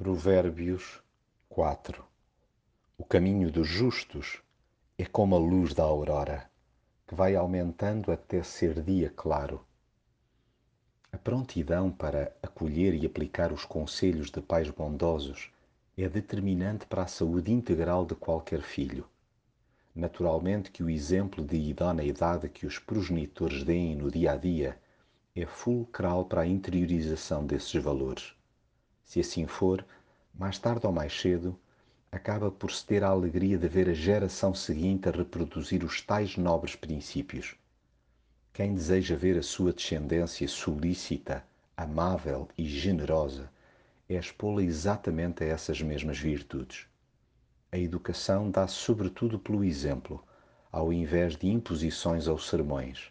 Provérbios 4 O caminho dos justos é como a luz da aurora, que vai aumentando até ser dia claro. A prontidão para acolher e aplicar os conselhos de pais bondosos é determinante para a saúde integral de qualquer filho. Naturalmente que o exemplo de idoneidade que os progenitores deem no dia a dia é fulcral para a interiorização desses valores. Se assim for, mais tarde ou mais cedo, acaba por se ter a alegria de ver a geração seguinte a reproduzir os tais nobres princípios. Quem deseja ver a sua descendência solícita, amável e generosa, é expô-la exatamente a essas mesmas virtudes. A educação dá-se sobretudo pelo exemplo, ao invés de imposições ou sermões.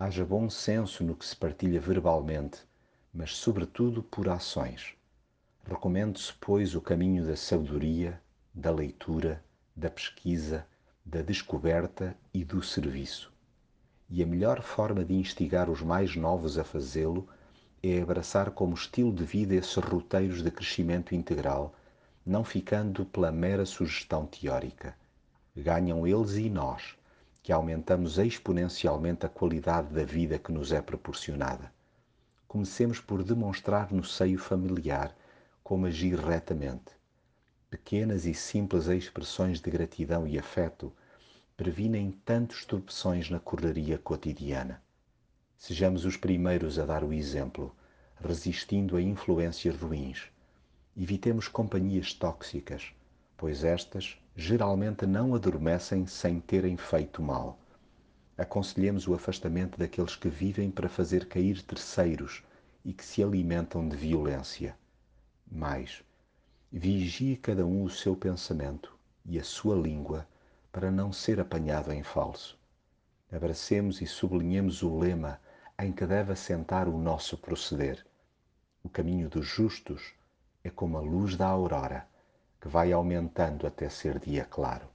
Haja bom senso no que se partilha verbalmente, mas sobretudo por ações. Recomendo-se, pois, o caminho da sabedoria, da leitura, da pesquisa, da descoberta e do serviço. E a melhor forma de instigar os mais novos a fazê-lo é abraçar como estilo de vida esses roteiros de crescimento integral, não ficando pela mera sugestão teórica. Ganham eles e nós, que aumentamos exponencialmente a qualidade da vida que nos é proporcionada. Comecemos por demonstrar no seio familiar como agir retamente. Pequenas e simples expressões de gratidão e afeto previnem tantos tropeções na correria cotidiana. Sejamos os primeiros a dar o exemplo, resistindo a influências ruins. Evitemos companhias tóxicas, pois estas geralmente não adormecem sem terem feito mal. Aconselhemos o afastamento daqueles que vivem para fazer cair terceiros e que se alimentam de violência. Mais, vigie cada um o seu pensamento e a sua língua para não ser apanhado em falso. Abracemos e sublinhemos o lema em que deve assentar o nosso proceder. O caminho dos justos é como a luz da aurora, que vai aumentando até ser dia claro.